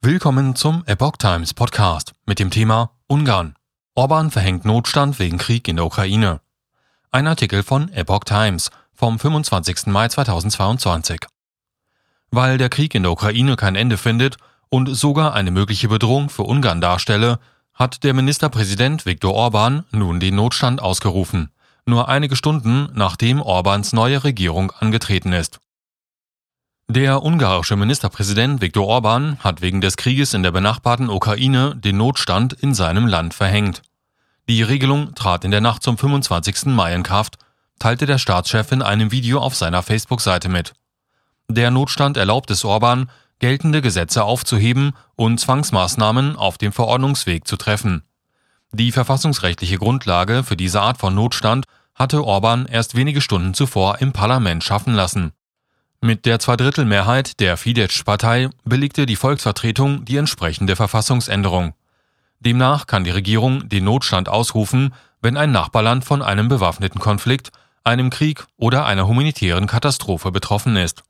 Willkommen zum Epoch Times Podcast mit dem Thema Ungarn. Orban verhängt Notstand wegen Krieg in der Ukraine. Ein Artikel von Epoch Times vom 25. Mai 2022. Weil der Krieg in der Ukraine kein Ende findet und sogar eine mögliche Bedrohung für Ungarn darstelle, hat der Ministerpräsident Viktor Orban nun den Notstand ausgerufen, nur einige Stunden nachdem Orbans neue Regierung angetreten ist. Der ungarische Ministerpräsident Viktor Orban hat wegen des Krieges in der benachbarten Ukraine den Notstand in seinem Land verhängt. Die Regelung trat in der Nacht zum 25. Mai in Kraft, teilte der Staatschef in einem Video auf seiner Facebook-Seite mit. Der Notstand erlaubt es Orban, geltende Gesetze aufzuheben und Zwangsmaßnahmen auf dem Verordnungsweg zu treffen. Die verfassungsrechtliche Grundlage für diese Art von Notstand hatte Orban erst wenige Stunden zuvor im Parlament schaffen lassen. Mit der Zweidrittelmehrheit der Fidesz-Partei billigte die Volksvertretung die entsprechende Verfassungsänderung. Demnach kann die Regierung den Notstand ausrufen, wenn ein Nachbarland von einem bewaffneten Konflikt, einem Krieg oder einer humanitären Katastrophe betroffen ist.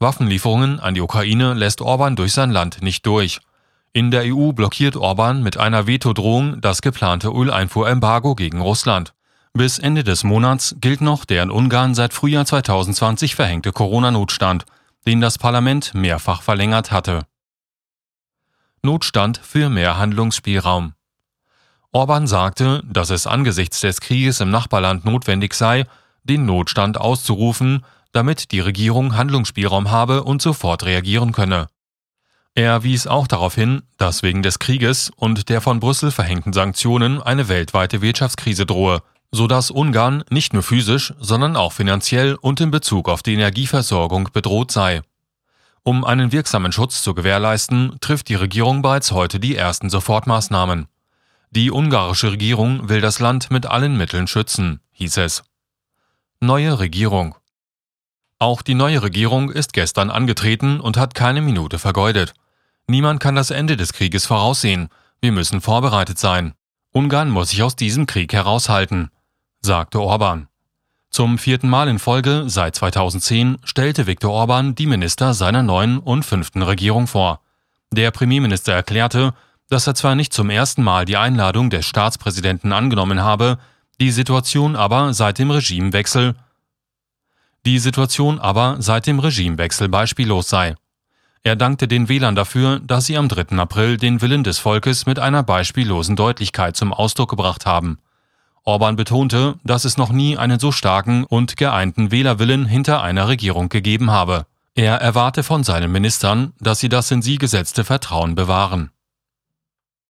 Waffenlieferungen an die Ukraine lässt Orban durch sein Land nicht durch. In der EU blockiert Orban mit einer Vetodrohung das geplante Öleinfuhrembargo gegen Russland. Bis Ende des Monats gilt noch der in Ungarn seit Frühjahr 2020 verhängte Corona-Notstand, den das Parlament mehrfach verlängert hatte. Notstand für mehr Handlungsspielraum. Orban sagte, dass es angesichts des Krieges im Nachbarland notwendig sei, den Notstand auszurufen, damit die Regierung Handlungsspielraum habe und sofort reagieren könne. Er wies auch darauf hin, dass wegen des Krieges und der von Brüssel verhängten Sanktionen eine weltweite Wirtschaftskrise drohe, sodass Ungarn nicht nur physisch, sondern auch finanziell und in Bezug auf die Energieversorgung bedroht sei. Um einen wirksamen Schutz zu gewährleisten, trifft die Regierung bereits heute die ersten Sofortmaßnahmen. Die ungarische Regierung will das Land mit allen Mitteln schützen, hieß es. Neue Regierung. Auch die neue Regierung ist gestern angetreten und hat keine Minute vergeudet. Niemand kann das Ende des Krieges voraussehen. Wir müssen vorbereitet sein. Ungarn muss sich aus diesem Krieg heraushalten sagte Orban. Zum vierten Mal in Folge seit 2010 stellte Viktor Orban die Minister seiner neuen und fünften Regierung vor. Der Premierminister erklärte, dass er zwar nicht zum ersten Mal die Einladung des Staatspräsidenten angenommen habe, die Situation aber seit dem Regimewechsel die Situation aber seit dem Regimewechsel beispiellos sei. Er dankte den Wählern dafür, dass sie am 3. April den Willen des Volkes mit einer beispiellosen Deutlichkeit zum Ausdruck gebracht haben. Orban betonte, dass es noch nie einen so starken und geeinten Wählerwillen hinter einer Regierung gegeben habe. Er erwarte von seinen Ministern, dass sie das in sie gesetzte Vertrauen bewahren.